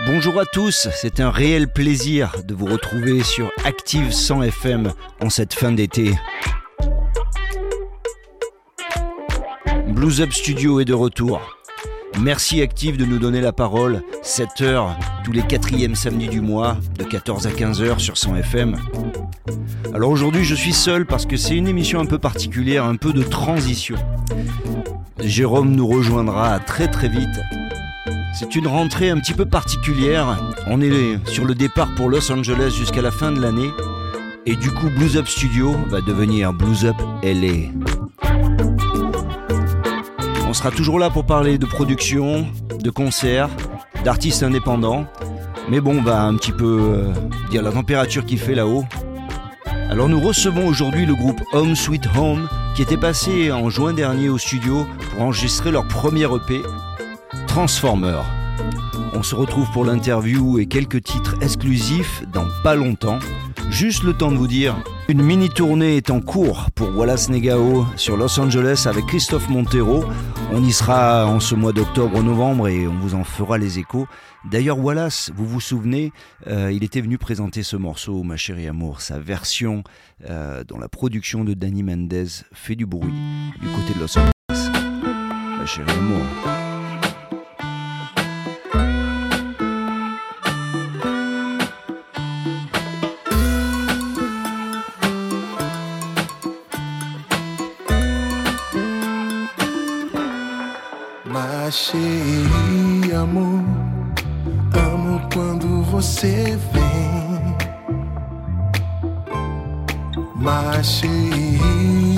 Bonjour à tous, c'est un réel plaisir de vous retrouver sur Active 100 FM en cette fin d'été. Blues Up Studio est de retour. Merci Active de nous donner la parole, 7 heures tous les quatrièmes samedis du mois, de 14 à 15 heures sur 100 FM. Alors aujourd'hui je suis seul parce que c'est une émission un peu particulière, un peu de transition. Jérôme nous rejoindra très très vite c'est une rentrée un petit peu particulière. On est sur le départ pour Los Angeles jusqu'à la fin de l'année. Et du coup, Blues Up Studio va devenir Blues Up LA. On sera toujours là pour parler de production, de concerts, d'artistes indépendants. Mais bon, on va un petit peu euh, dire la température qu'il fait là-haut. Alors nous recevons aujourd'hui le groupe Home Sweet Home qui était passé en juin dernier au studio pour enregistrer leur premier EP Transformer. On se retrouve pour l'interview et quelques titres exclusifs dans pas longtemps. Juste le temps de vous dire, une mini tournée est en cours pour Wallace Negao sur Los Angeles avec Christophe Montero. On y sera en ce mois d'octobre-novembre et on vous en fera les échos. D'ailleurs, Wallace, vous vous souvenez, euh, il était venu présenter ce morceau, Ma chérie amour, sa version euh, dont la production de Danny Mendez fait du bruit du côté de Los Angeles. Ma chérie amour. Achei amor. Amo quando você vem. Machei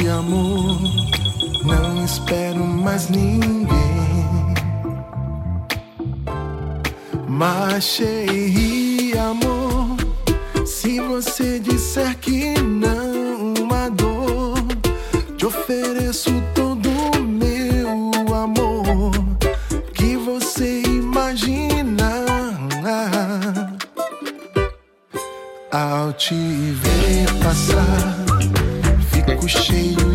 amor. Não espero mais ninguém. Machei amor. Se você disser que passar, fico cheio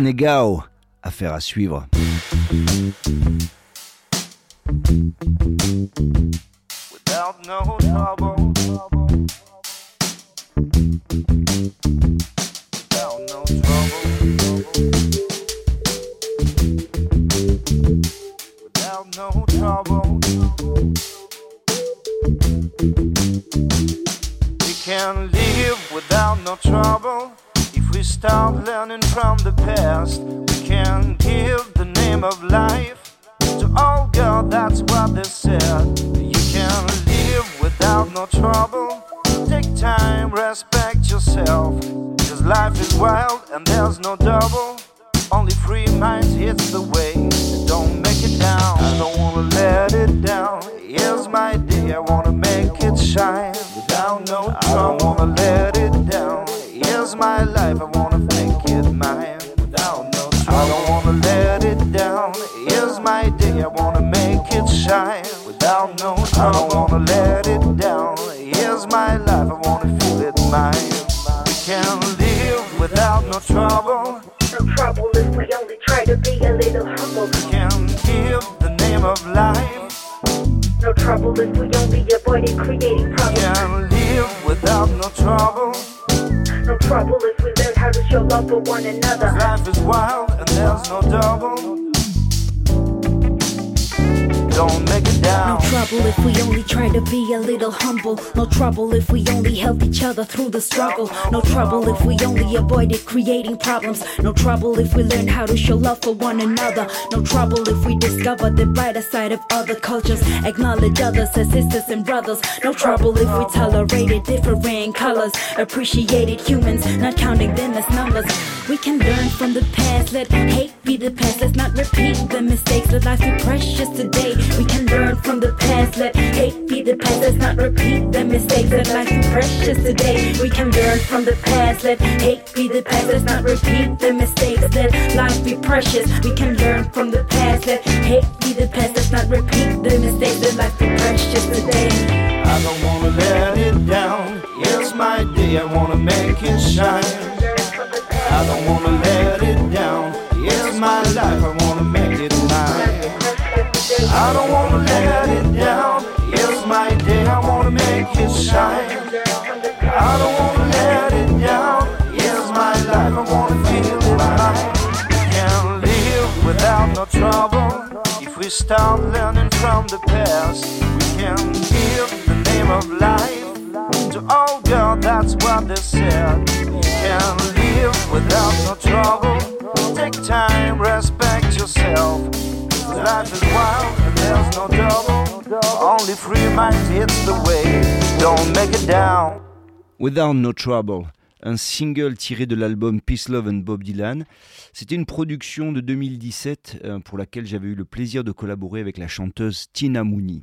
Negao, affaire à suivre. I don't wanna let it down. Here's my life, I wanna feel it mine. We can live without no trouble. No trouble if we only try to be a little humble. We can give the name of life. No trouble if we only avoided creating problems. We can live without no trouble. No trouble if we learn how to show love for one another. Life is wild and there's no double. Make it No trouble if we only try to be a little humble. No trouble if we only help each other through the struggle. No trouble if we only avoided creating problems. No trouble if we learn how to show love for one another. No trouble if we discover the brighter side of other cultures. Acknowledge others as sisters and brothers. No trouble if we tolerated different colors. Appreciated humans, not counting them as numbers. We can learn from the past. Let hate be the past. Let's not repeat the mistakes. Let life be precious today. We can learn from the past. Let hate be the past. Let's not repeat the mistakes. that life be precious today. We can learn from the past. Let hate be the past. Let's not repeat the mistakes. that life be precious. We can learn from the past. Let hate be the past. Let's not repeat the mistakes. that life be precious today. I don't wanna let it down. It's my day, I wanna make it shine. I don't wanna let it down. It's my life, I wanna. I don't wanna let it down. Here's my day, I wanna make it shine. I don't wanna let it down. Here's my life, I wanna feel it mine. Can live without no trouble. If we start learning from the past, we can give the name of life to all girl. That's what they said. We can live without no trouble. Take time, respect yourself. Without No Trouble, un single tiré de l'album Peace Love and Bob Dylan. C'était une production de 2017 euh, pour laquelle j'avais eu le plaisir de collaborer avec la chanteuse Tina Mooney.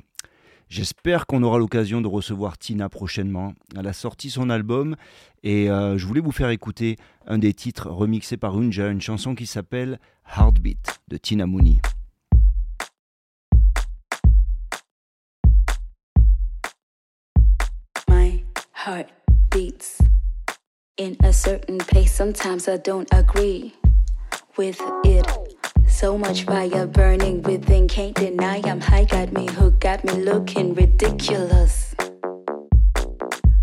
J'espère qu'on aura l'occasion de recevoir Tina prochainement. Elle a sorti son album et euh, je voulais vous faire écouter un des titres remixés par Unja, une chanson qui s'appelle Heartbeat de Tina Mooney. Heart beats in a certain pace. Sometimes I don't agree with it. So much fire burning within, can't deny I'm high. Got me hooked, got me looking ridiculous.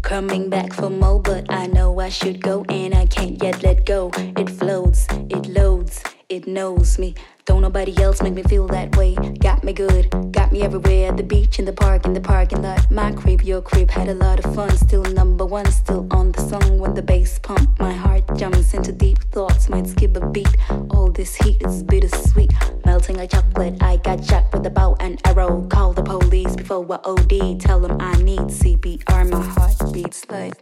Coming back for more, but I know I should go and I can't yet let go. It floats, it loads, it knows me. Don't nobody else make me feel that way. Got me good, got me everywhere. At the beach, in the park, in the parking lot. My crib, your crib, had a lot of fun. Still number one, still on the song when the bass pump. My heart jumps into deep thoughts, might skip a beat. All this heat is bittersweet, melting like chocolate. I got shot with a bow and arrow. Call the police before I OD. Tell them I need CPR. My heart beats like.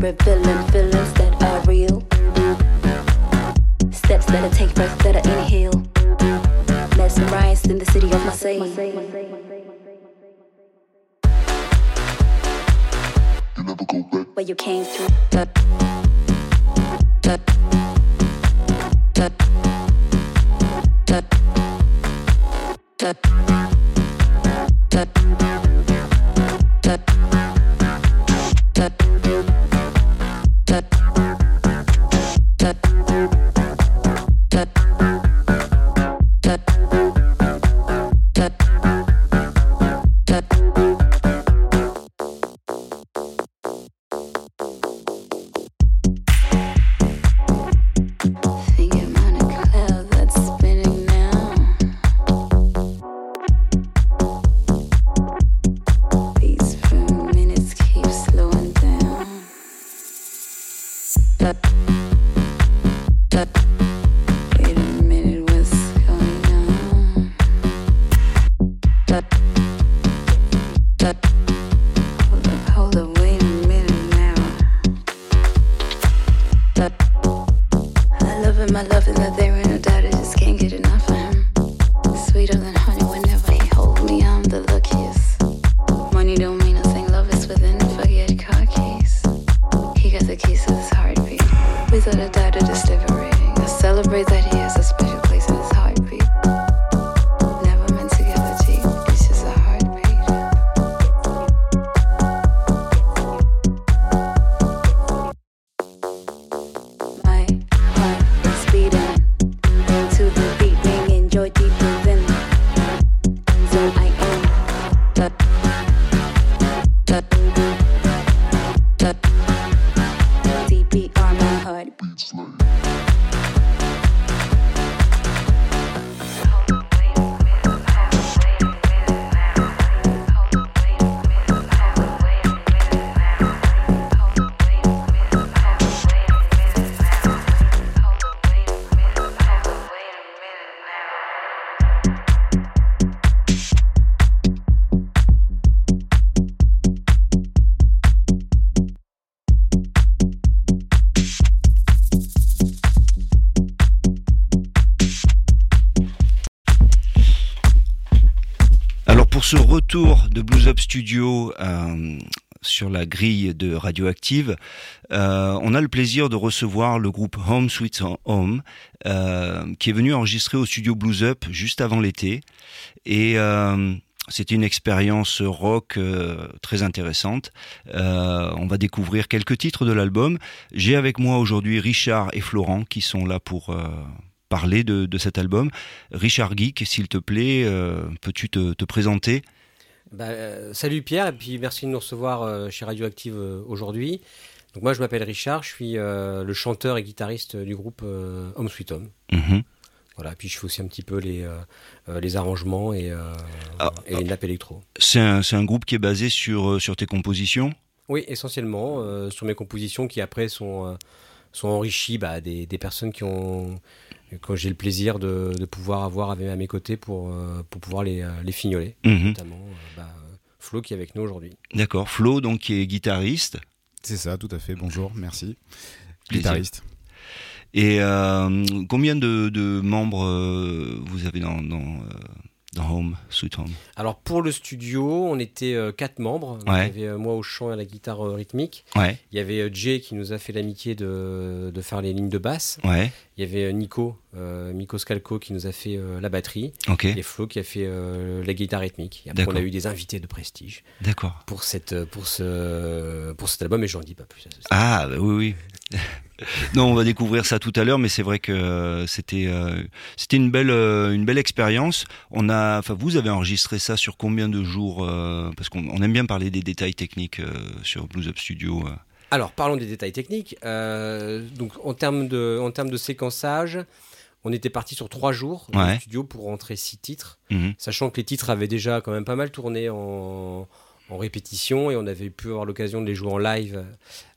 Revealing feelings that are real. Steps that I take, breaths that I inhale. Mesmerized in the city of Marseille. Where you came through. Da- da- da- da- da- da- beats like retour de Blues Up Studio euh, sur la grille de Radioactive, euh, on a le plaisir de recevoir le groupe Home Sweet Home, euh, qui est venu enregistrer au studio Blues Up juste avant l'été. Et c'était une expérience rock très intéressante. On va découvrir quelques titres de l'album. J'ai avec moi aujourd'hui Richard et Florent qui sont là pour parler de, cet album. Richard Geek, s'il te plaît, peux-tu te présenter? Bah, euh, salut Pierre, et puis merci de nous recevoir euh, chez Radioactive euh, aujourd'hui. Donc moi je m'appelle Richard, je suis le chanteur et guitariste du groupe Home Sweet Home. Mhm. Voilà, puis je fais aussi un petit peu les, les arrangements et, Ah, et les nappes électro. C'est un, c'est un groupe qui est basé sur, sur tes compositions? Oui, essentiellement sur mes compositions qui après sont, sont enrichies bah, des, des personnes qui ont que j'ai le plaisir de, de pouvoir avoir avec- à mes côtés pour, euh, pour pouvoir les, euh, les fignoler, Mhm. notamment euh, bah, Flo qui est avec nous aujourd'hui. D'accord. Flo, donc, qui est guitariste. C'est ça, tout à fait. Bonjour, merci. Plaisir. Guitariste. Et euh, combien de, de membres euh, vous avez dans, dans, Home, Sweet Home Alors pour le studio, on était euh, quatre membres. Ouais. Il y avait euh, moi au chant et à la guitare euh, rythmique. Ouais, Il y avait Jay qui nous a fait l'amitié de, de faire les lignes de basse. ouais, Il y avait Nico, euh, Nico Scalco qui nous a fait euh, la batterie. ok, Et Flo qui a fait la guitare rythmique. Et après on a eu des invités de prestige d'accord. pour, cette, pour, ce, pour cet album, mais j'en dis pas plus. à ce. Ah, bah oui, oui. non, on va découvrir ça tout à l'heure, mais c'est vrai que euh, c'était euh, c'était une belle euh, une belle expérience. On a, enfin, vous avez enregistré ça sur combien de jours euh, Parce qu'on on aime bien parler des détails techniques sur Blues Up Studio. Alors, parlons des détails techniques. Donc, en termes, de, en termes de séquençage, on était parti sur trois jours Ouais. studio pour rentrer six titres, Mhm. sachant que les titres avaient déjà quand même pas mal tourné en, en répétition et on avait pu avoir l'occasion de les jouer en live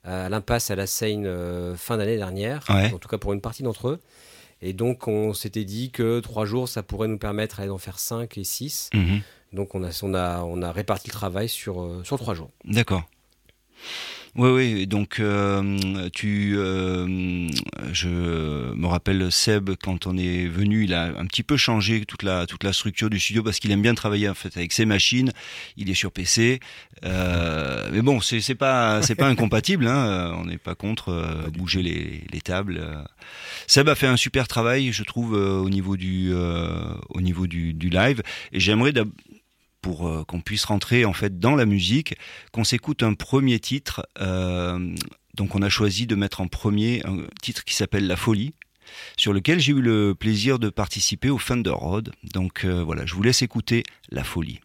à l'impasse à la Seine euh, fin d'année dernière, Ouais. en tout cas pour une partie d'entre eux. Et donc, on s'était dit que trois jours, ça pourrait nous permettre d'en faire cinq et six. Mhm. Donc, on a, on a, on a réparti le travail sur, euh, sur trois jours. D'accord. Oui, oui. Donc, euh, tu, euh, je me rappelle Seb quand on est venu, il a un petit peu changé toute la toute la structure du studio parce qu'il aime bien travailler en fait avec ses machines. Il est sur PC, euh, mais bon, c'est c'est pas c'est pas incompatible. Hein, euh, on n'est pas contre bouger les les tables. Seb a fait un super travail, je trouve, euh, au niveau du euh, au niveau du, du live. Et j'aimerais pour euh, qu'on puisse rentrer en fait dans la musique, qu'on s'écoute un premier titre. euh, donc on a choisi de mettre en premier un titre qui s'appelle La Folie, sur lequel j'ai eu le plaisir de participer au Thunder Road. Donc euh, voilà, je vous laisse écouter La Folie.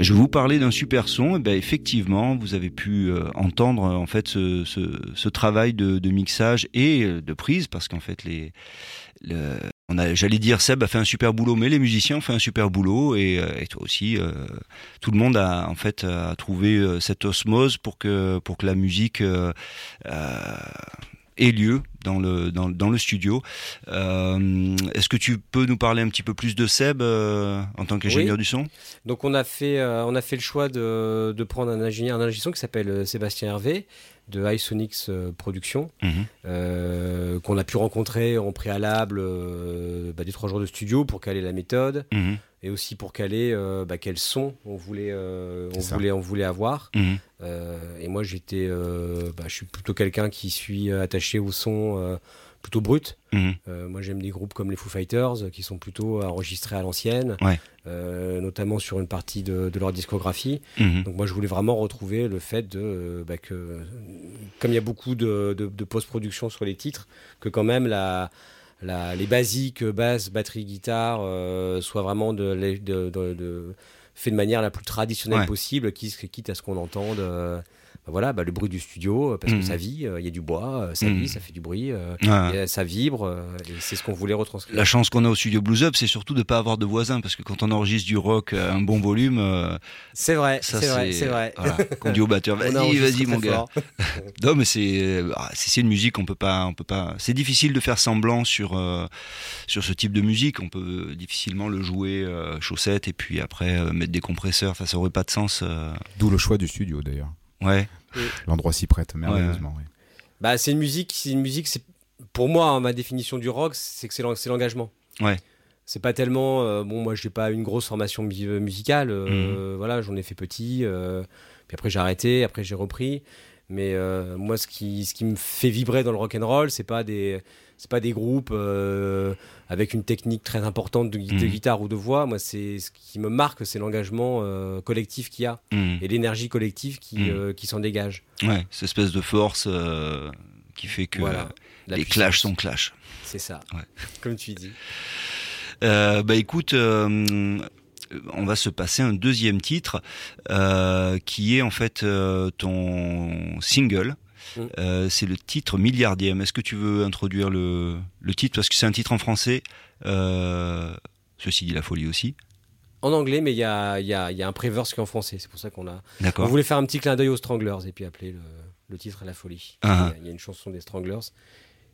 Je vous parler d'un super son. Et ben effectivement, vous avez pu euh, entendre en fait ce, travail de, mixage et euh, de prise, parce qu'en fait les, le- on a, j'allais dire Seb a fait un super boulot, mais les musiciens ont fait un super boulot et, euh, et toi aussi. euh, tout le monde a en fait a trouvé euh, cette osmose pour que pour que la musique euh, ait lieu dans le dans, dans le studio. Euh, Est-ce que tu peux nous parler un petit peu plus de Seb en tant qu'ingénieur Oui. du son? Donc on a fait, on a fait le choix de, de prendre un ingénieur, un ingé son qui s'appelle Sébastien Hervé de iSonix euh, Productions, Mhm. euh, qu'on a pu rencontrer en préalable euh, bah, des trois jours de studio pour caler la méthode Mhm. et aussi pour caler euh, bah, quel son on voulait, euh, on voulait, on voulait avoir. Mhm. Euh, et moi j'étais, bah, je suis plutôt quelqu'un qui suis attaché au son plutôt brut. Mhm. Euh, moi, j'aime des groupes comme les Foo Fighters euh, qui sont plutôt enregistrés à l'ancienne, Ouais. euh, notamment sur une partie de, de leur discographie. Mhm. Donc, moi, je voulais vraiment retrouver le fait de euh, bah, que, comme il y a beaucoup de, de- de post-production sur les titres, que quand même la, la- les basiques, basse, batterie, guitare, euh, soient vraiment de, fait de manière la plus traditionnelle Ouais. possible, quitte à ce qu'on entende. Bah voilà, bah, le bruit du studio, euh, parce que ça vit, euh, il y a du bois, euh, ça Mhm. vit, ça fait du bruit. euh, Ouais. et ça vibre, euh, et c'est ce qu'on voulait retranscrire. La chance qu'on a au studio Blues Up, c'est surtout de pas avoir de voisins, parce que quand on enregistre du rock à un bon volume, euh, C'est vrai, ça c'est vrai, c'est vrai. Voilà, qu'on dit au batteur, vas-y, vas-y, mon gars. Non, mais c'est, ah, c'est une musique, on peut pas, on peut pas. C'est difficile de faire semblant sur euh, sur ce type de musique. On peut difficilement le jouer euh, chaussette et puis après euh, mettre des compresseurs. Enfin, ça aurait pas de sens. euh. D'où le choix du studio d'ailleurs. Ouais. L'endroit s'y prête merveilleusement. Bah, c'est une musique, c'est une musique, c'est pour moi, hein, ma définition du rock, c'est que c'est l'en- c'est l'engagement. Ouais. C'est pas tellement, euh, bon, moi, j'ai pas une grosse formation euh, musicale, Mhm. euh, voilà, j'en ai fait petit, euh, puis après j'ai arrêté, après j'ai repris. Mais euh, moi, ce qui, ce qui me fait vibrer dans le rock and roll, c'est pas des, c'est pas des groupes euh, avec une technique très importante de, Mhm. guitare ou de voix. Moi, c'est ce qui me marque, c'est l'engagement euh, collectif qu'il y a Mhm. et l'énergie collective qui, Mhm. euh, qui s'en dégage. Ouais. Cette espèce de force qui fait que Voilà. les puissance. clashs sont clash. C'est ça. Ouais. Comme tu dis. Bah écoute, on va se passer un deuxième titre euh, qui est en fait euh, ton single. Mm. Euh, c'est le titre milliardième. Est-ce que tu veux introduire le, le titre? Parce que c'est un titre en français. Euh, ceci dit la folie aussi. En anglais, mais il y a, y, a, y a un préverse qui est en français. C'est pour ça qu'on a. On voulait faire un petit clin d'œil aux Stranglers et puis appeler le, le titre La Folie. Ah. Il, y a, il y a une chanson des Stranglers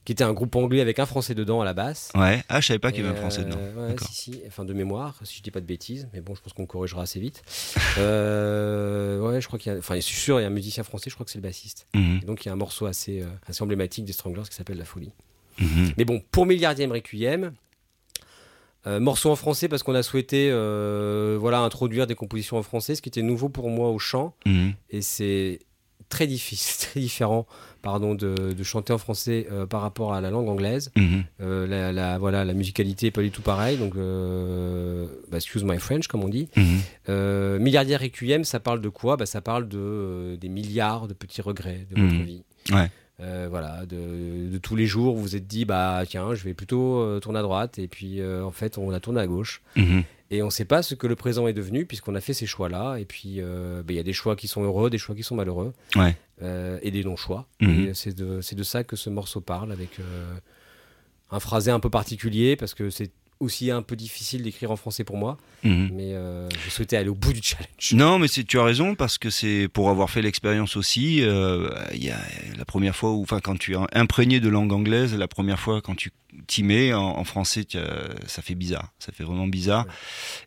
qui était un groupe anglais avec un français dedans à la basse. Ouais. Ah, je savais pas qu'il y avait un français dedans. euh, ouais, si, si. Enfin, de mémoire, si je dis pas de bêtises, mais bon, je pense qu'on corrigera assez vite. Euh, ouais, je crois qu'il y a. Enfin, je suis sûr, il y a un musicien français, je crois que c'est le bassiste. Et donc, il y a un morceau assez, euh, assez emblématique des Stranglers qui s'appelle La Folie. Mhm. Mais bon, pour milliardième Requiem, Euh, morceau en français parce qu'on a souhaité euh, voilà, introduire des compositions en français, ce qui était nouveau pour moi au chant. Mhm. Et c'est très difficile, très différent pardon, de, de chanter en français euh, par rapport à la langue anglaise. Mhm. Euh, la, la- voilà, la musicalité n'est pas du tout pareille, donc euh, bah, excuse my French, comme on dit. Mhm. Euh, milliardaire Requiem, ça parle de quoi? Bah, Ça parle de, des milliards de petits regrets de votre Mhm. vie. Ouais. Euh, voilà, de, de tous les jours, vous vous êtes dit, bah tiens, je vais plutôt euh, tourner à droite, et puis euh, en fait, on a tourné à gauche. Mhm. Et on ne sait pas ce que le présent est devenu, puisqu'on a fait ces choix-là. Et puis, euh, bah, il y a des choix qui sont heureux, des choix qui sont malheureux, Ouais. euh, et des non-choix. Mhm. C'est de, ça que ce morceau parle, avec euh, un phrasé un peu particulier, parce que c'est aussi un peu difficile d'écrire en français pour moi. Mhm. Mais euh, je souhaitais aller au bout du challenge. Non, mais tu as raison parce que c'est pour avoir fait l'expérience aussi. euh, y a la première fois où, enfin, quand tu es imprégné de langue anglaise, la première fois quand tu mets en, en français, ça fait bizarre. Ça fait vraiment bizarre.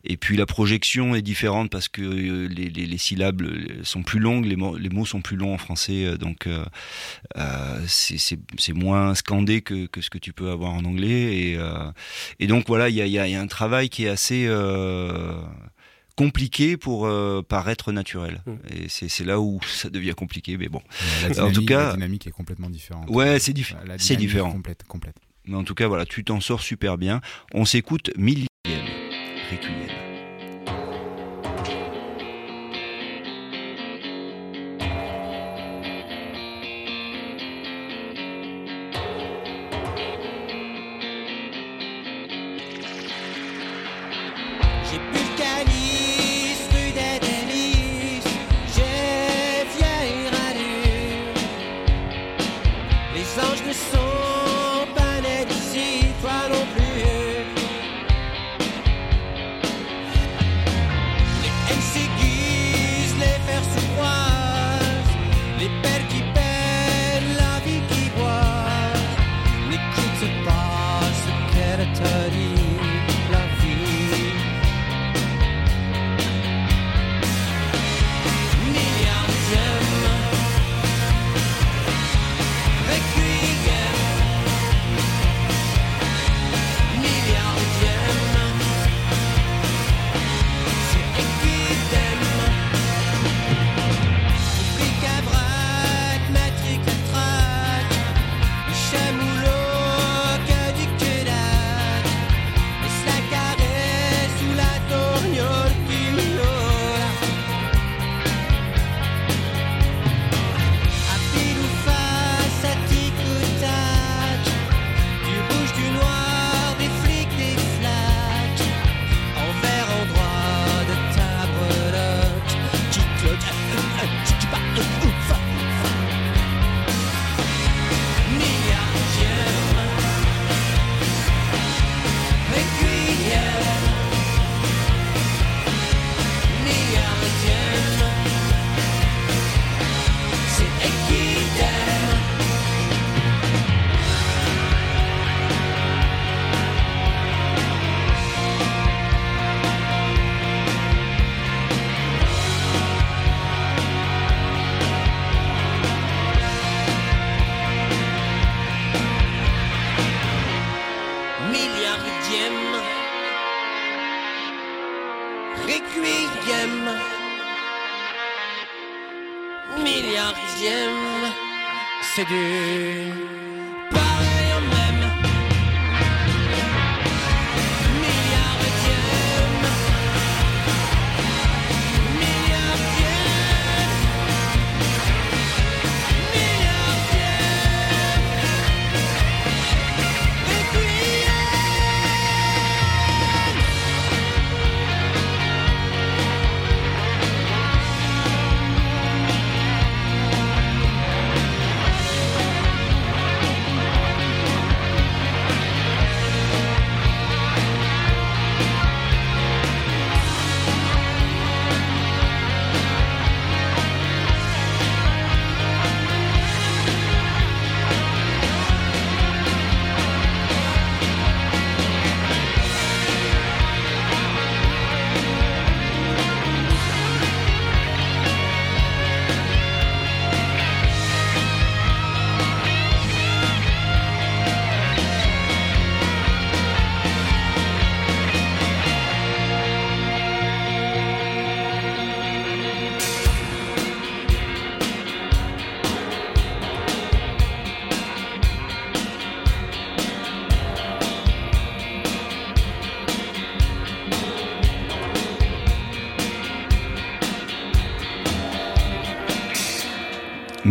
Et puis la projection est différente parce que euh, les, les, les syllabes euh, sont plus longues, les mots, les mots sont plus longs en français, euh, donc euh, c'est, moins scandé que, que ce que tu peux avoir en anglais. Et, euh, et donc voilà, il y a, il y a- il y a un travail qui est assez euh, compliqué pour euh, paraître naturel. Mm. Et c'est, là où ça devient compliqué, mais bon. La En dynamique, tout cas- la dynamique est complètement différente. Ouais, c'est diff- La c'est différent. Complète, complète. Mais en tout cas, voilà, tu t'en sors super bien. On s'écoute millième Requiem.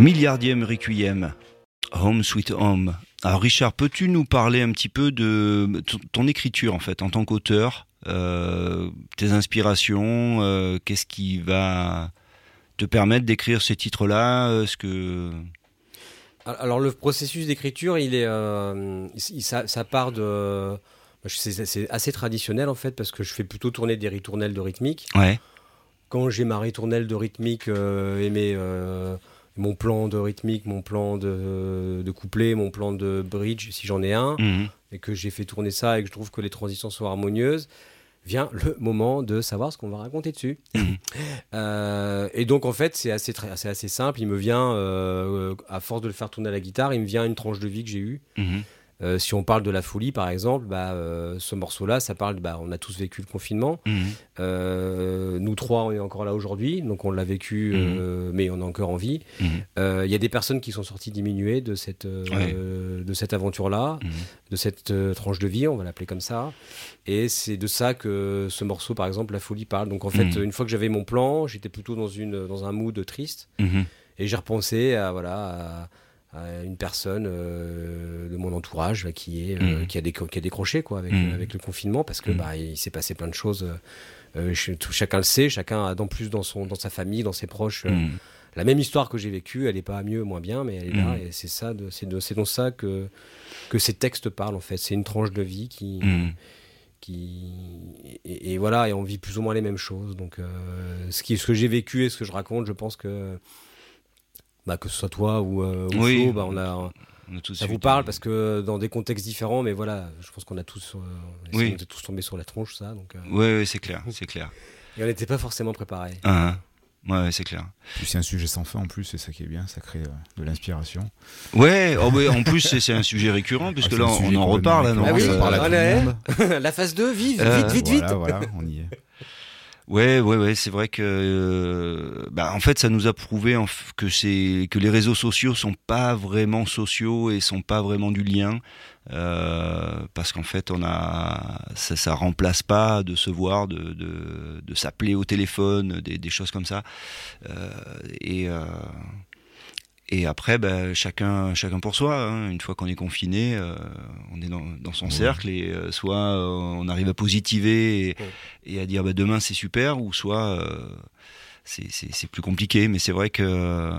Milliardième Requiem, Home Sweet Home. Alors Richard, peux-tu nous parler un petit peu de ton, écriture en fait en tant qu'auteur, euh, tes inspirations, euh, qu'est-ce qui va te permettre d'écrire ces titres-là Est-ce que Alors le processus d'écriture, il est, euh, il- ça, ça part de, c'est assez traditionnel en fait parce que je fais plutôt tourner des ritournelles de rythmique. ouais, Quand j'ai ma ritournelle de rythmique euh, et mes, euh, mon plan de rythmique, mon plan de, de couplet, mon plan de bridge, si j'en ai un, Mhm. et que j'ai fait tourner ça et que je trouve que les transitions sont harmonieuses, vient le moment de savoir ce qu'on va raconter dessus. Euh, et donc en fait c'est assez, c'est assez simple, il me vient, euh, à force de le faire tourner à la guitare, il me vient une tranche de vie que j'ai eue. Mhm. Euh, si on parle de la folie par exemple, bah, euh, ce morceau-là, ça parle, bah, on a tous vécu le confinement. Mhm. Euh, nous trois, on est encore là aujourd'hui, donc on l'a vécu, euh, mais on est encore en vie. Mhm. Il y a des personnes qui sont sorties diminuées de cette, de cette aventure-là, Mhm. de cette tranche de vie, on va l'appeler comme ça. Et c'est de ça que ce morceau, par exemple, La Folie parle. Donc en fait, Mhm. une fois que j'avais mon plan, j'étais plutôt dans, une, dans un mood triste. Mhm. Et j'ai repensé à, voilà, à, à une personne euh, de mon entourage qui, est, euh, Mhm. qui, a qui a décroché quoi, avec, Mhm. avec le confinement parce que Mhm. bah, il s'est passé plein de choses. euh, tout- chacun le sait, chacun a dans plus dans, son, dans sa famille, dans ses proches. la même histoire que j'ai vécue, elle n'est pas mieux, moins bien, mais elle est là. Et c'est ça, c'est dans ça que, que ces textes parlent en fait. C'est une tranche de vie qui, qui et, et voilà, et on vit plus ou moins les mêmes choses. Donc, euh, ce, qui, ce que j'ai vécu et ce que je raconte, je pense que bah, que ce soit toi ou, euh, ou Oui. Flo, bah, on a, On a tous ça vous des- parle parce que dans des contextes différents, mais voilà, je pense qu'on a tous, euh, Oui. on est tous tombés sur la tronche, ça. Donc, euh, Ouais, ouais, c'est clair, c'est clair. et on n'était pas forcément préparés. Ah, ah. ouais, c'est clair. Puis c'est un sujet sans fin en plus, c'est ça qui est bien, ça crée euh, de l'inspiration. Ouais, oh, en plus c'est c'est un sujet récurrent puisque Ah, là on en reparle. hein, non Ah oui, récurrent, ça parle à on tout le est- monde. la phase 2, vive, Euh, vite, vite, vite. Voilà, on y est. Ouais, ouais, ouais, c'est vrai que, euh, bah, en fait, ça nous a prouvé que c'est que les réseaux sociaux sont pas vraiment sociaux et sont pas vraiment du lien, euh, parce qu'en fait, on a, ça, ça remplace pas de se voir, de, de, de s'appeler au téléphone, des, des choses comme ça, Euh, et euh, et après, bah, chacun, chacun pour soi. hein. Une fois qu'on est confiné, euh, on est dans, dans son cercle et euh, soit euh, on arrive à positiver et, Ouais. et à dire bah, demain c'est super, ou soit euh, c'est- plus compliqué. Mais c'est vrai que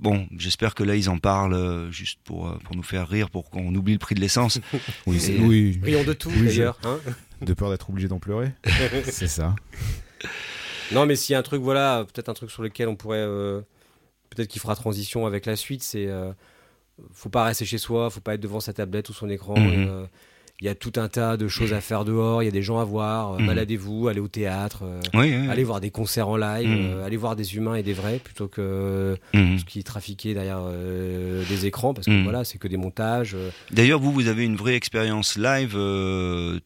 bon, j'espère que là ils en parlent juste pour pour nous faire rire, pour qu'on oublie le prix de l'essence. Oui, c'est- Et- oui, Rions de tout Oui, d'ailleurs. hein. de peur d'être obligé d'en pleurer. c'est ça. Non, mais s'il y a un truc, voilà, peut-être un truc sur lequel on pourrait. Peut-être qu'il fera transition avec la suite, c'est. euh, faut pas rester chez soi, faut pas être devant sa tablette ou son écran. Mhm. euh, Il y a tout un tas de choses à faire dehors, il y a des gens à voir. Mhm. Baladez-vous, allez au théâtre, euh, Oui, oui, oui. allez voir des concerts en live, Mhm. allez voir des humains et des vrais plutôt que Mhm. ce qui est trafiqué derrière des écrans parce que voilà, c'est que des montages. D'ailleurs, vous, vous avez une vraie expérience live.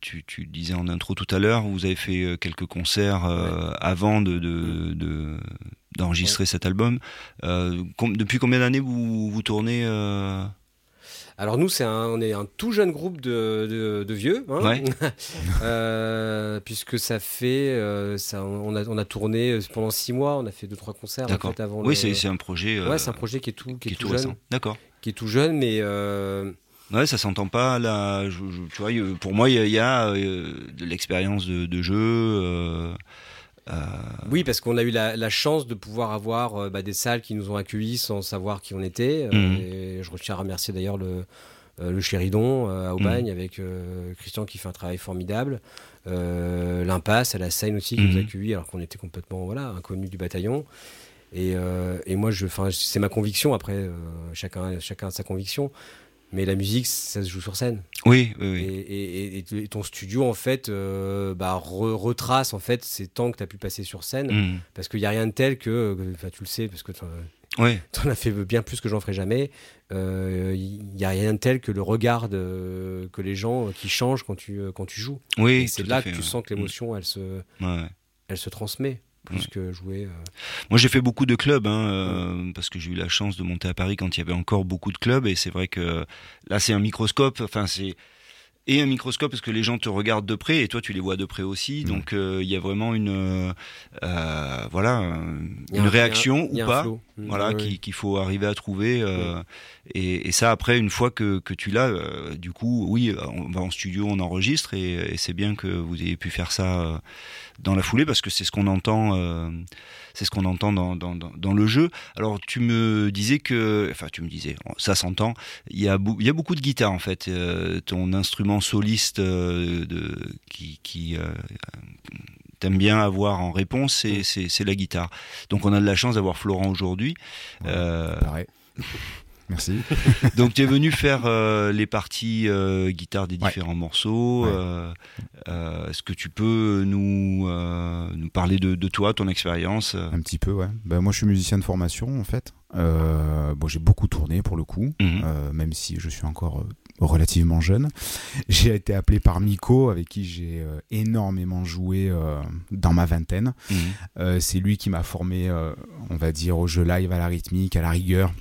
tu, tu disais en intro tout à l'heure, vous avez fait quelques concerts avant de, de, de- d'enregistrer cet album. Euh, com- depuis combien d'années vous, vous tournez euh, Alors nous, c'est un, on est un tout jeune groupe de, de, de vieux, hein. Ouais. Euh, puisque ça fait, ça, on a, on a tourné pendant six mois, on a fait deux trois concerts en fait, avant. Oui, le- c'est, un projet, ouais, c'est un projet qui est tout, qui qui est est tout, tout jeune. D'accord. qui est tout jeune, mais Ouais, ça s'entend pas. Là, je- je- tu vois, pour moi, il y a, il y a, de l'expérience de, de jeu. Euh, oui, parce qu'on a eu la, la chance de pouvoir avoir euh, bah, des salles qui nous ont accueillis sans savoir qui on était. euh, Mhm. et je tiens à remercier d'ailleurs le le Chéridon à Aubagne Mhm. avec Christian qui fait un travail formidable. L'Impasse à la scène aussi qui nous a Mhm. accueillis alors qu'on était complètement voilà inconnus du bataillon. Et, euh, et moi, c'est ma conviction. Après, euh, chacun, chacun a sa conviction. Mais la musique, ça se joue sur scène. Oui, oui, Et, oui. et- et- et ton studio, en fait, euh, bah, re- retrace en fait ces temps que tu as pu passer sur scène. Mhm. Parce qu'il n'y a rien de tel que, enfin, tu le sais, parce que tu en as fait bien plus que j'en ferai jamais. Euh, Il n'y a rien de tel que le regard de- que les gens euh, qui changent quand tu, euh, quand tu joues. Oui, c'est là fait, que tu ouais. sens que l'émotion, elle, se, ouais. elle se transmet plus Ouais. que jouer. euh. Moi, j'ai fait beaucoup de clubs, hein, euh, parce que j'ai eu la chance de monter à Paris quand il y avait encore beaucoup de clubs, et c'est vrai que là, c'est un microscope. Enfin, c'est et un microscope parce que les gens te regardent de près et toi tu les vois de près aussi. Donc euh, il y a vraiment une euh, euh, voilà une un- réaction ou un pas. Mm, Voilà oui, qu'il faut arriver à trouver. euh, et, et ça après une fois que, que tu l'as, euh, du coup oui on va en studio, on enregistre et, et c'est bien que vous ayez pu faire ça euh, dans la foulée parce que c'est ce qu'on entend. euh, c'est ce qu'on entend dans, dans, dans, dans le jeu. Alors tu me disais que, enfin tu me disais, ça s'entend, il y, a bou- il y a beaucoup de guitare en fait. Euh, ton instrument soliste euh, de, qui, qui t'aimes bien avoir en réponse, c'est, c'est, la guitare. Donc on a de la chance d'avoir Florent aujourd'hui. Pareil. Merci. donc tu es venu faire euh, les parties euh, guitare des Ouais. différents morceaux. Ouais. Euh, est-ce que tu peux nous, nous parler de, de toi, ton expérience Un petit peu, ouais. Ben, moi, je suis musicien de formation, en fait. Bon, j'ai beaucoup tourné pour le coup, Mhm. même si je suis encore relativement jeune. J'ai été appelé par Miko, avec qui j'ai euh, énormément joué euh, dans ma vingtaine. Mhm. Euh, c'est lui qui m'a formé, on va dire, au jeu live, à la rythmique, à la rigueur,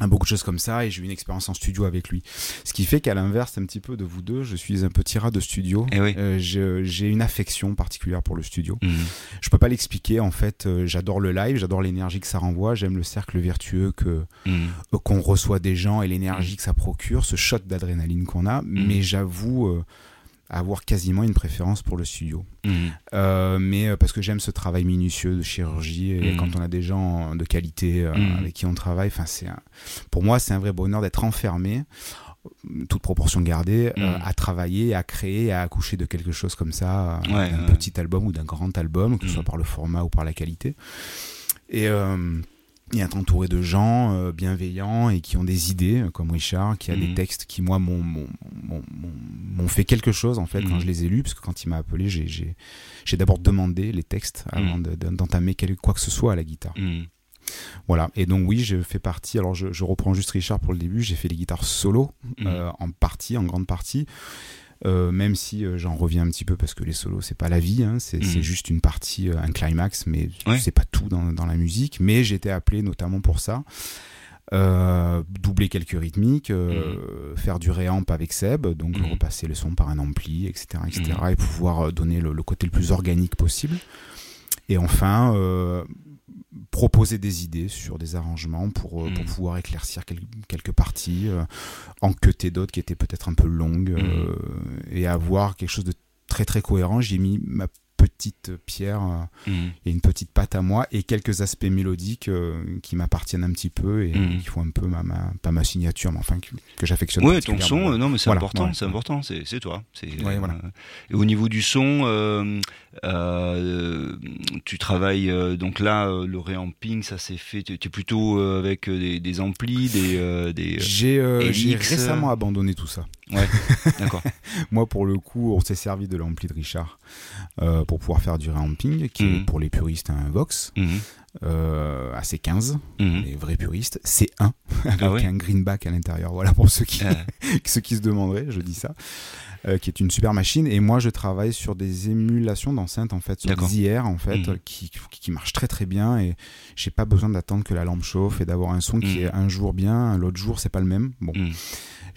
À beaucoup de choses comme ça, et j'ai eu une expérience en studio avec lui. Ce qui fait qu'à l'inverse, un petit peu de vous deux, je suis un petit rat de studio. Eh oui. Euh, j'ai une affection particulière pour le studio. Mhm. Je peux pas l'expliquer en fait. euh, j'adore le live, j'adore l'énergie que ça renvoie, j'aime le cercle vertueux que Mhm. euh, qu'on reçoit des gens et l'énergie que ça procure, ce shot d'adrénaline qu'on a. Mais j'avoue euh, avoir quasiment une préférence pour le studio. Mhm. Euh, mais euh, parce que j'aime ce travail minutieux de chirurgie et Mhm. quand on a des gens de qualité euh, Mhm. avec qui on travaille, c'est un- pour moi c'est un vrai bonheur d'être enfermé toute proportion gardée, euh, à travailler, à créer, à accoucher de quelque chose comme ça, euh, Ouais, d'un ouais. petit album ou d'un grand album, que ce soit par le format ou par la qualité. Et, euh, et être entouré de gens euh, bienveillants et qui ont des idées, euh, comme Richard, qui a des Mhm. textes qui, moi, m'ont- fait quelque chose, en fait, quand Mhm. je les ai lus, parce que quand il m'a appelé, j'ai- d'abord demandé les textes avant de- de- d'entamer quoi que ce soit à la guitare. Mhm. Voilà. Et donc, oui, je fais partie, alors je, je reprends juste Richard pour le début, j'ai fait les guitares solo, Mhm. euh, en partie, en grande partie. Euh, même si euh, j'en reviens un petit peu parce que les solos c'est pas la vie, hein, c'est c'est juste une partie, euh, un climax, mais Ouais. c'est pas tout dans, dans la musique. Mais été appelé notamment pour ça. Doubler quelques rythmiques, euh, faire du réamp avec Seb, donc Mhm. repasser le son par un ampli, etc., etc., et pouvoir donner le, le côté le plus organique possible. Et enfin, proposer des idées sur des arrangements pour, euh, pour Mhm. pouvoir éclaircir quel- quelques parties, euh, en queuter d'autres qui étaient peut-être un peu longues, euh, et avoir quelque chose de très très cohérent. J'ai mis ma petite pierre, euh, Mhm. et une petite patte à moi, et quelques aspects mélodiques euh, qui m'appartiennent un petit peu, et Mhm. qui font un peu ma, ma- pas ma signature, mais enfin que, que j'affectionne. Ouais, ton son, non mais c'est Voilà, important, ouais, c'est important, c'est toi. Ouais, voilà. euh, et au niveau du son, tu travailles donc là le réamping, ça s'est fait. Tu es plutôt avec des, des amplis, des, des. J'ai euh, récemment abandonné tout ça. Ouais, d'accord. Moi, pour le coup, on s'est servi de l'ampli de Richard euh, pour pouvoir faire du réamping, qui est Mhm. pour les puristes un Vox Mhm. euh, AC15, Mhm. les vrais puristes, C1 avec Ah ouais. un greenback à l'intérieur. Voilà pour ceux qui, Euh, ceux qui se demanderaient, je dis ça, euh, qui est une super machine. Et moi, je travaille sur des émulations d'enceintes en fait, sur des IR en fait, Mhm. qui, qui marchent très très bien. Et j'ai pas besoin d'attendre que la lampe chauffe et d'avoir un son qui Mhm. est un jour bien, l'autre jour c'est pas le même. Bon.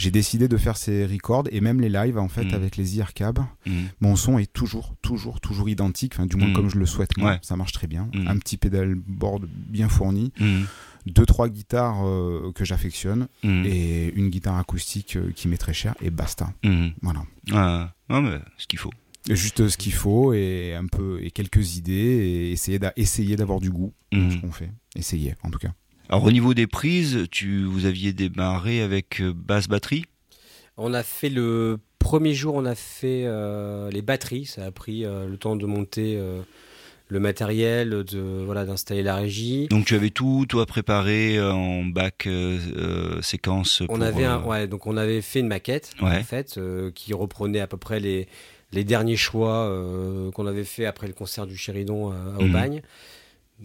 J'ai décidé de faire ces records et même les lives en fait Mhm. avec les IR cab. Mhm. Mon son est toujours, toujours, toujours identique, enfin du moins Mhm. comme je le souhaite moi. Ouais. Ça marche très bien. Un petit pédalboard bien fourni, deux trois guitares euh, que j'affectionne et une guitare acoustique euh, qui m'est très chère et basta. Voilà. Ah, non, mais ce qu'il faut. Et Juste ce qu'il faut et un peu et quelques idées et essayer d'a- essayer d'avoir du goût dans ce qu'on fait. Essayer en tout cas. Alors au niveau des prises, tu vous aviez démarré avec euh, basse batterie? On a fait le premier jour, on a fait euh, les batteries. Ça a pris euh, le temps de monter euh, le matériel, de voilà, d'installer la régie. Donc tu avais tout, toi préparé en bac séquence. On avait un, ouais, donc on avait fait une maquette Ouais. en fait qui reprenait à peu près les les derniers choix qu'on avait fait après le concert du Chéridon à, à Mhm. Aubagne.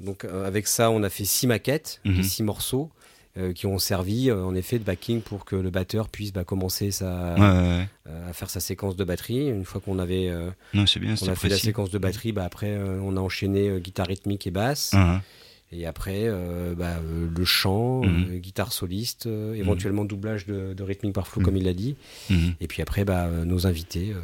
Donc euh, avec ça, on a fait six maquettes, Mhm. six morceaux euh, qui ont servi euh, en effet de backing pour que le batteur puisse bah, commencer sa, Ouais, ouais, ouais. euh, à faire sa séquence de batterie. Une fois qu'on avait Non, c'est bien, on c'est a fait la séquence de batterie, bah, après on a enchaîné guitare rythmique et basse. Ah, Et après, bah, le chant, Mhm. guitare soliste, éventuellement doublage de, de rythmique par flou, Mhm. comme il l'a dit. Mhm. Et puis après, bah, nos invités,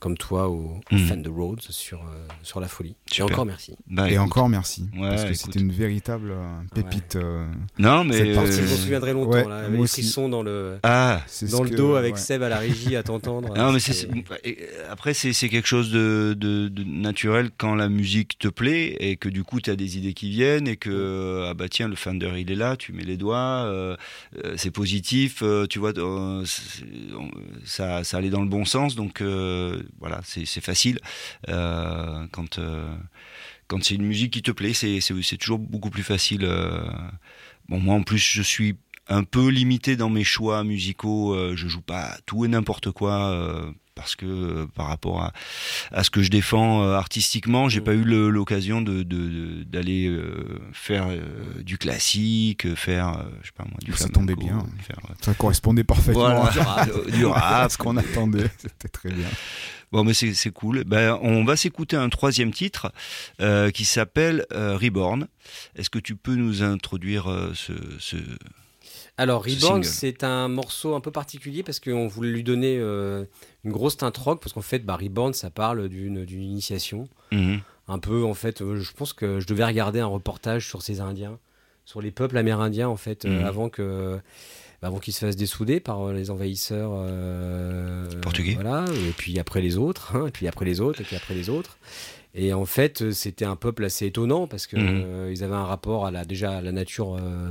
comme toi au, au Mhm. Fan the Roads sur, euh, sur la folie. Et Super. encore merci. Bah, Et écoute. encore merci. Ouais, parce que c'était une véritable euh, pépite. euh, Non, mais. cette partie, Je m'en souviendrai longtemps, ouais, là, avec les frissons dans le, Ah, dans le que- dos avec ouais. Seb à la régie à t'entendre. Non, mais c'est, C'était- c'est- et, euh, après c'est, c'est quelque chose de, de, de naturel quand la musique te plaît et que du coup tu as des idées qui viennent et que ah bah tiens le Fender il est là, tu mets les doigts, c'est positif, euh, tu vois, euh, ça, ça allait dans le bon sens donc euh, voilà c'est, facile euh, quand euh, quand c'est une musique qui te plaît c'est, toujours beaucoup plus facile. euh. Bon moi en plus je suis un peu limité dans mes choix musicaux. euh, je joue pas tout et n'importe quoi euh, parce que euh, par rapport à, à ce que je défends artistiquement, j'ai Mm. pas eu l'occasion de, de- de- d'aller euh, faire du classique, faire je sais pas moi du Ça tombait bien. faire, Ça correspondait parfaitement Voilà. à Du rap, du rap. ce qu'on attendait. C'était très bien. Bon, mais c'est cool. Ben, on va s'écouter un troisième titre euh, qui s'appelle euh, Reborn. Est-ce que tu peux nous introduire euh, ce, ce... Alors, Reborn, c'est un morceau un peu particulier parce qu'on voulait lui donner euh, une grosse teinte rock parce qu'en fait, bah, Reborn, ça parle d'une initiation. Mhm. Un peu, en fait, euh, je pense que je devais regarder un reportage sur ces Indiens, sur les peuples amérindiens, en fait, euh, Mhm. avant que. Bah, avant qu'ils se fassent dessouder par euh, les envahisseurs euh, Portugais. Voilà, et puis après les autres, hein, et puis après les autres, et puis après les autres. Et en fait, euh, c'était un peuple assez étonnant parce que euh, ils avaient un rapport à la, déjà à la nature euh,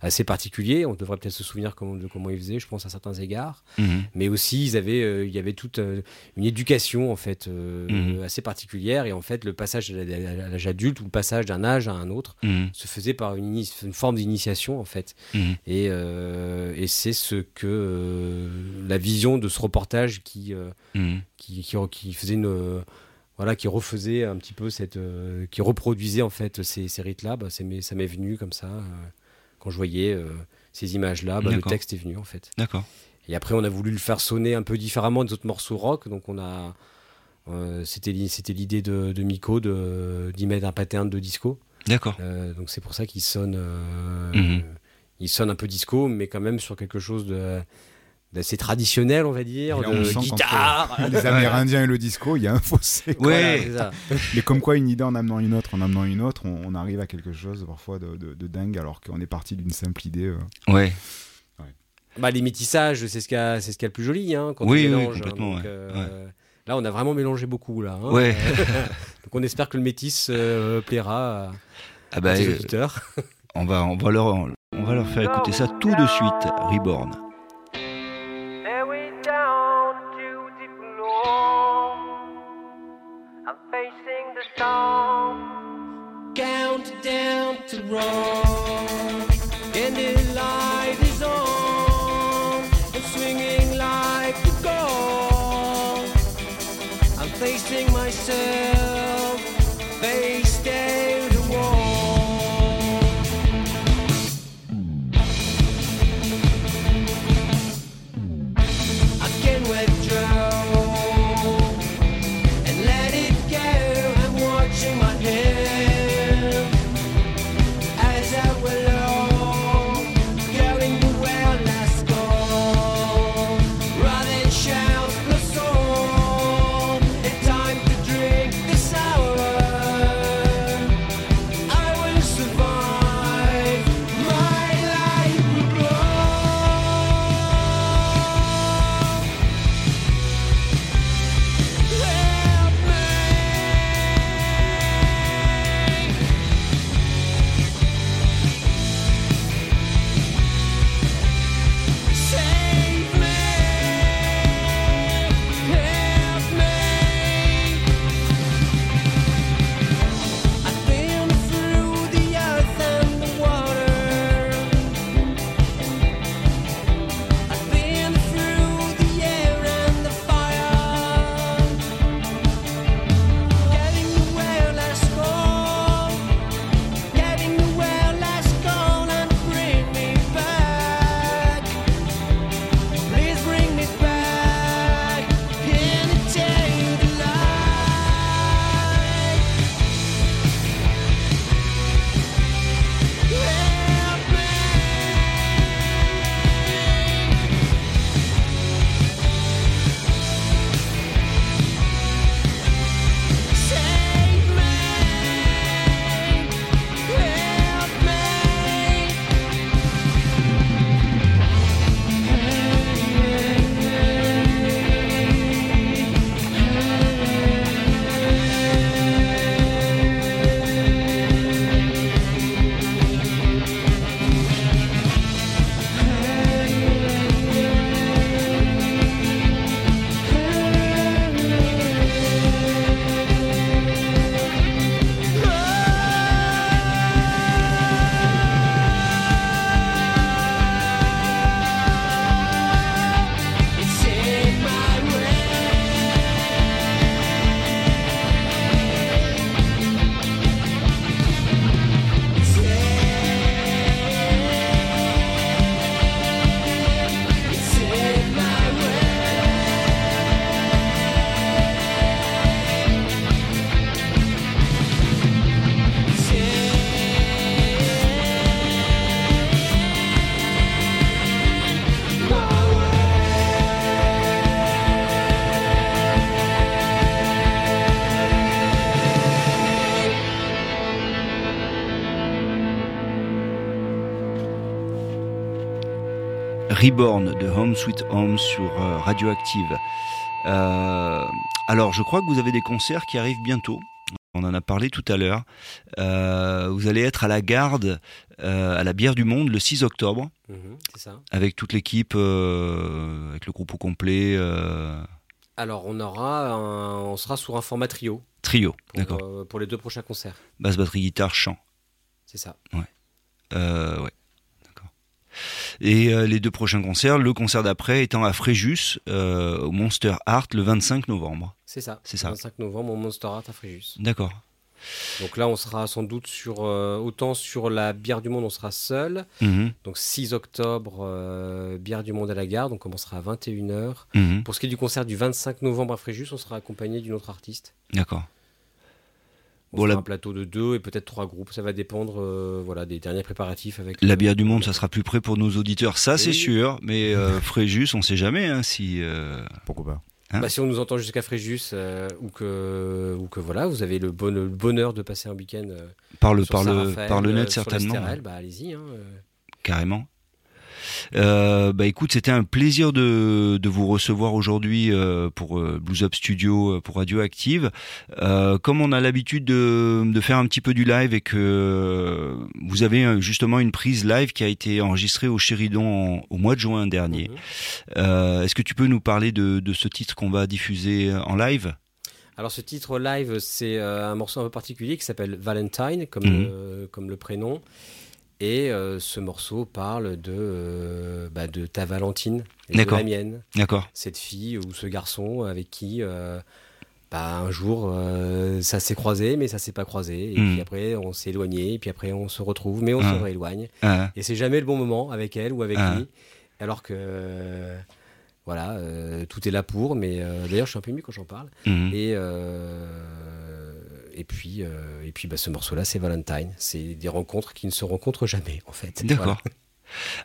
assez particulier. On devrait peut-être se souvenir comment, de comment ils faisaient, je pense à certains égards. Mhm. Mais aussi, ils avaient, euh, il y avait toute euh, une éducation en fait euh, Mhm. assez particulière. Et en fait, le passage à l'âge adulte ou le passage d'un âge à un autre Mhm. se faisait par une, forme d'initiation en fait. Et, et c'est ce que la vision de ce reportage qui, qui, qui, qui faisait une voilà qui refaisait un petit peu cette euh, qui reproduisait en fait ces, ces rites là bah, ça m'est venu comme ça euh, quand je voyais euh, ces images là le texte est venu en fait D'accord. et après on a voulu le faire sonner un peu différemment des autres morceaux rock donc on a euh, c'était li- c'était l'idée de, de Miko d'y mettre un pattern de disco D'accord. euh, donc c'est pour ça qu'il sonne, Mhm. il sonne un peu disco, mais quand même sur quelque chose de d'assez traditionnel, on va dire, Et là, on de sent qu'entre guitare. Les Amérindiens et le disco, il y a un fossé. quoi. Ouais. c'est ça. Mais comme quoi, une idée en amenant une autre, en amenant une autre, on, on arrive à quelque chose parfois de, de- de dingue, alors qu'on est parti d'une simple idée. euh. Ouais. Bah, les métissages, c'est ce qu'il y a, c'est ce qu'il y a le plus joli, hein, quand Oui, on oui, hein, complètement, donc, ouais. euh, Là, on a vraiment mélangé beaucoup là. hein. Ouais. donc on espère que le métis euh, plaira à, Ah bah, euh, auditeurs. on va, on va leur, on va leur faire écouter ça tout de suite. Reborn. To roll. Reborn de Home Sweet Home sur euh, Radioactive. Euh, alors, je crois que vous avez des concerts qui arrivent bientôt. On en a parlé tout à l'heure. Euh, vous allez être à la garde euh, à la Bière du Monde le 6 octobre Mhm, c'est ça. avec toute l'équipe, avec le groupe au complet, Alors, on aura un- on sera sur un format trio trio, d'accord. pour les deux prochains concerts. Basse, batterie, guitare, chant. C'est ça. Ouais, d'accord. Et euh, les deux prochains concerts, le concert d'après étant à Fréjus, euh, au Monster Art, le 25 novembre. C'est ça. C'est ça. 25 novembre au Monster Art à Fréjus. D'accord. Donc là, on sera sans doute sur. euh, autant sur la bière du monde, on sera seul. Mhm, Donc 6 octobre, euh, bière du monde à la gare. Donc on commencera à 21h. mhm, Pour ce qui est du concert du 25 novembre à Fréjus, on sera accompagné d'une autre artiste. D'accord. On Bon, la- un plateau de deux et peut-être trois groupes. Ça va dépendre euh, voilà, des derniers préparatifs. avec La euh, bière du monde, ça sera plus près pour nos auditeurs, ça c'est sûr. Mais euh, Fréjus, on sait jamais hein, si. euh, Pourquoi pas Hein Bah, si on nous entend jusqu'à Fréjus euh, ou, que, ou que voilà, vous avez le, bon- le bonheur de passer un week-end euh, par le sur par le par le net sur certainement. bah, allez-y. hein, euh. Carrément. Euh, bah écoute, c'était un plaisir de, de vous recevoir aujourd'hui euh, pour euh, Blues Up Studio pour Radioactive. Euh, comme on a l'habitude de, de faire un petit peu du live et que vous avez justement une prise live qui a été enregistrée au Chéridon en- au mois de juin dernier. Mhm. Est-ce que tu peux nous parler de, de ce titre qu'on va diffuser en live? Alors ce titre live, c'est un morceau un peu particulier qui s'appelle Valentine, comme, Mhm. le, comme le prénom. Et euh, ce morceau parle de, euh, bah, de ta Valentine et de D'accord. la mienne. D'accord. Cette fille ou ce garçon avec qui euh, bah, un jour ça s'est croisé, mais ça s'est pas croisé. Et Mhm. puis après on s'est éloigné, et puis après on se retrouve, mais on Ah. se rééloigne. Ah, Et c'est jamais le bon moment avec elle ou avec Ah. lui. Alors que voilà, tout est là pour. Mais d'ailleurs, je suis un peu ému quand j'en parle. mhm. Et, et puis, euh, et puis bah, ce morceau-là, c'est Valentine. C'est des rencontres qui ne se rencontrent jamais, en fait. D'accord.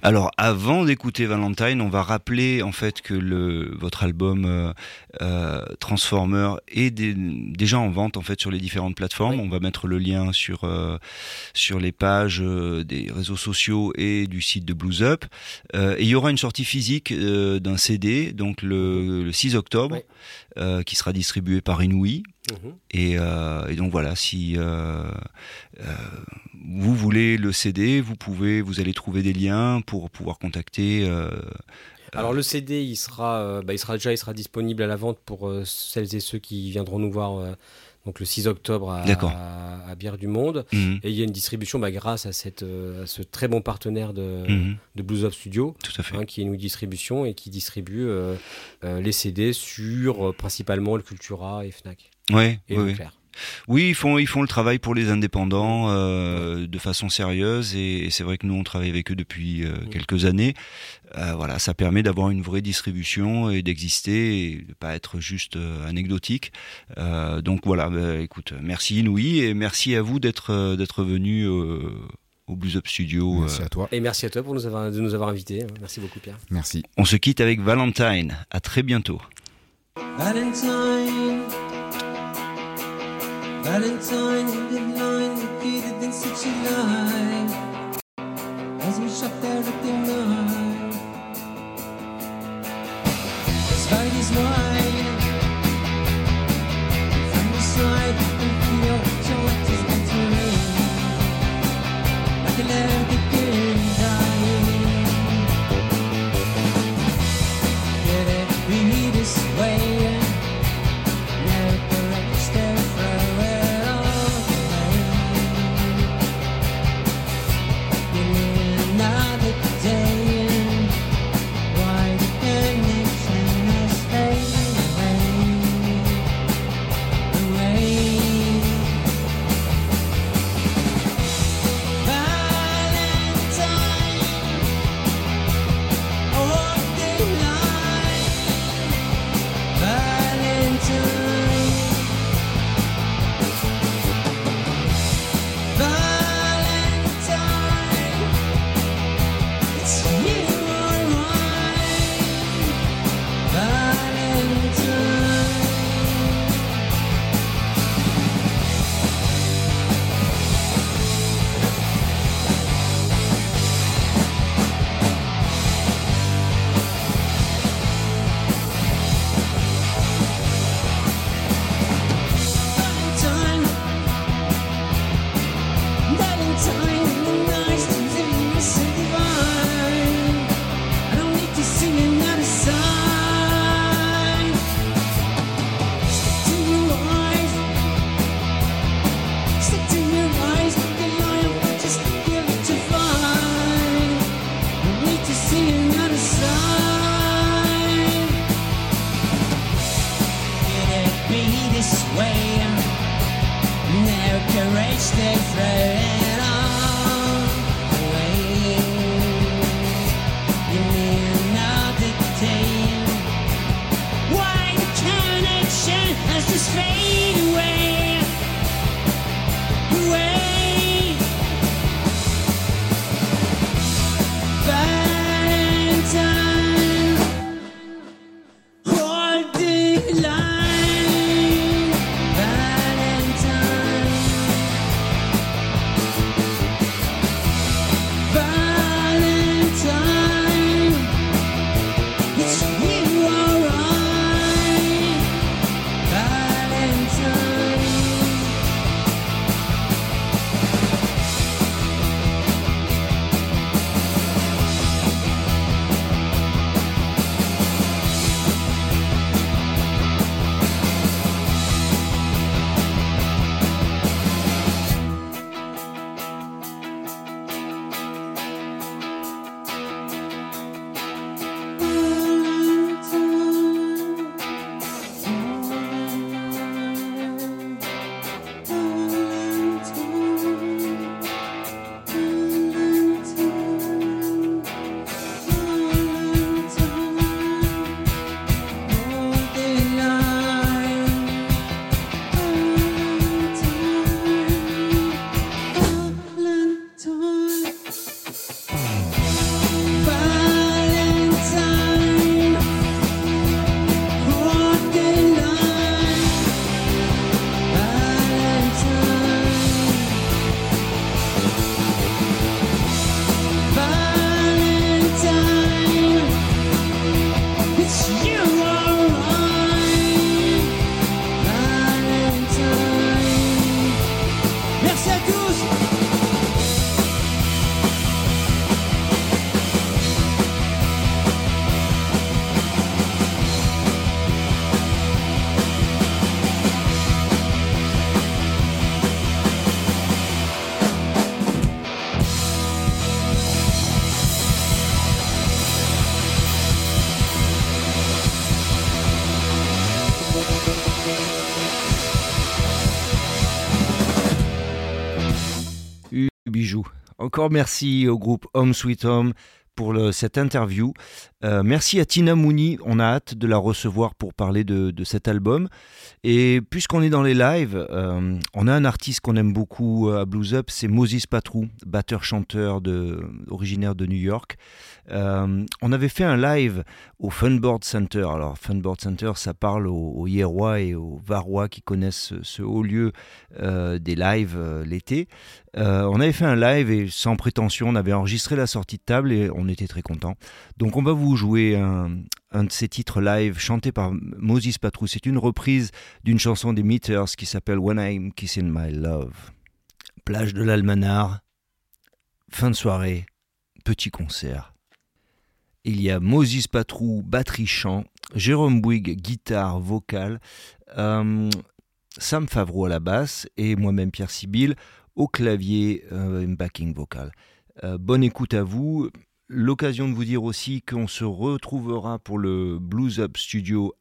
Alors, avant d'écouter Valentine, on va rappeler en fait que le votre album euh, euh, Transformer est dé- déjà en vente en fait sur les différentes plateformes. Oui. On va mettre le lien sur euh, sur les pages euh, des réseaux sociaux et du site de Blues Up. Euh, et il y aura une sortie physique euh, d'un CD, donc le, le 6 octobre, Oui. euh, qui sera distribué par Inouï. Mhm. Et, euh, et donc voilà, si euh, euh, vous voulez le CD, vous pouvez, vous allez trouver des liens pour pouvoir contacter. Alors le CD, il sera, bah, il sera déjà, il sera disponible à la vente pour celles et ceux qui viendront nous voir. donc le 6 octobre à, D'accord. à, à Bière du Monde. mhm, Et il y a une distribution bah, grâce à, cette, à ce très bon partenaire de, mhm, de Blues of Studio. tout à fait. hein, qui est une distribution et qui distribue les CD sur principalement le Cultura et Fnac Ouais, et. Leclerc. Oui, ils font, ils font le travail pour les indépendants euh, de façon sérieuse et, et c'est vrai que nous on travaille avec eux depuis euh, quelques années. Euh, voilà, ça permet d'avoir une vraie distribution et d'exister et de pas être juste euh, anecdotique. Euh, donc voilà, bah, écoute, merci Inouï et merci à vous d'être euh, d'être venu euh, au Blues Up Studio. Merci euh. à toi. Et merci à toi pour nous avoir, de nous avoir invités. Merci beaucoup Pierre. Merci. On se quitte avec Valentine. À très bientôt. Valentine, Valentine, you've been lying, repeated in such a lie. As we shut there at the night, sight is Encore merci au groupe Home Sweet Home pour cette interview. Euh, merci à Tina Mooney. On a hâte de la recevoir pour parler de, cet album. Et puisqu'on est dans les lives, euh, on a un artiste qu'on aime beaucoup à Blues Up, c'est Moses Patrou, batteur-chanteur de, originaire de New York. Euh, on avait fait un live au Funboard Center. Alors, Funboard Center, ça parle aux, aux Hierois et aux Varois qui connaissent ce, haut lieu euh, des lives euh, l'été. Euh, on avait fait un live et sans prétention, on avait enregistré la sortie de table et on était très contents. Donc, on va vous jouer un, de ces titres live chanté par Moses Patrou. C'est une reprise d'une chanson des Meters qui s'appelle When I'm Kissing My Love. Plage de l'Almanar, fin de soirée, petit concert. Il y a Moses Patrou, batterie chant, Jérôme Bouygues, guitare, vocale, euh, Sam Favreau à la basse et moi-même Pierre Sibyl au clavier, euh, backing vocal. Euh, bonne écoute à vous. L'occasion de vous dire aussi qu'on se retrouvera pour le Blues Up Studio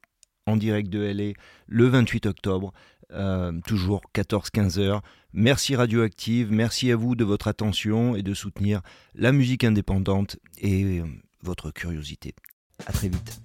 en direct de LA le 28 octobre, euh, toujours 14-15 heures. Merci Radioactive, merci à vous de votre attention et de soutenir la musique indépendante et euh, votre curiosité. À très vite.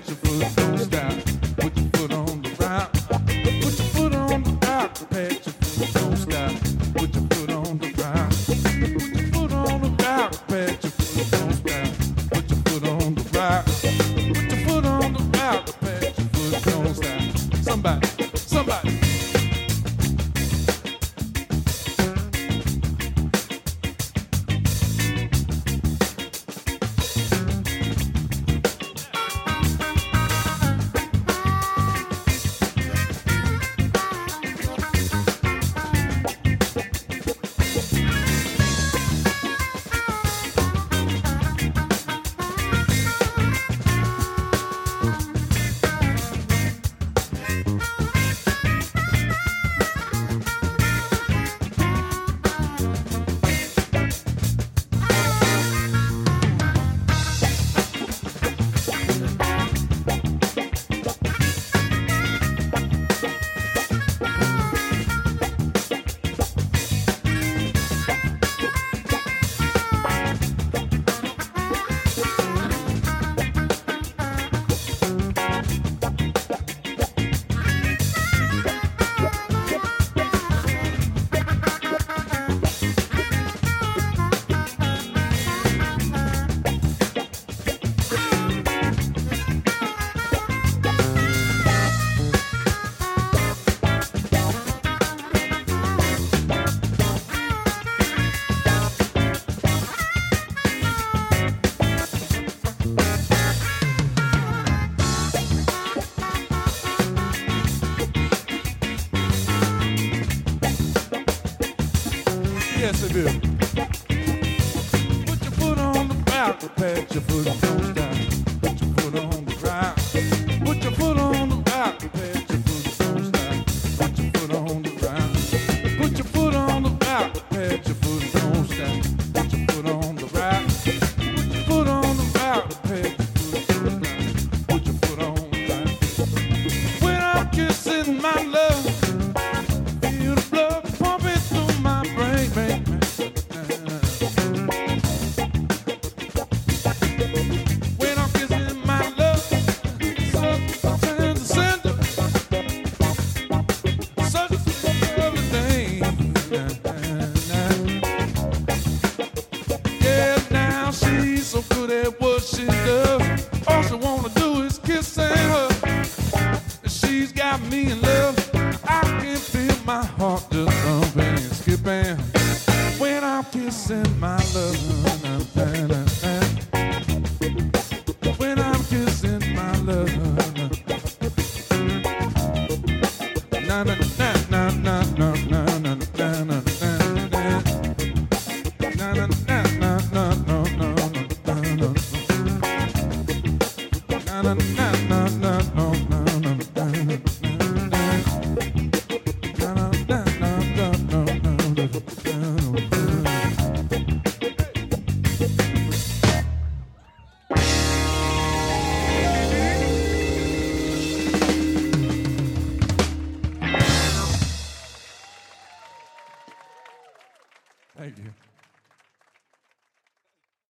get your foot stop. yes it do. Put your foot on the barrel, pat your foot down. Put your foot on the ground. Put your foot on the rock, pat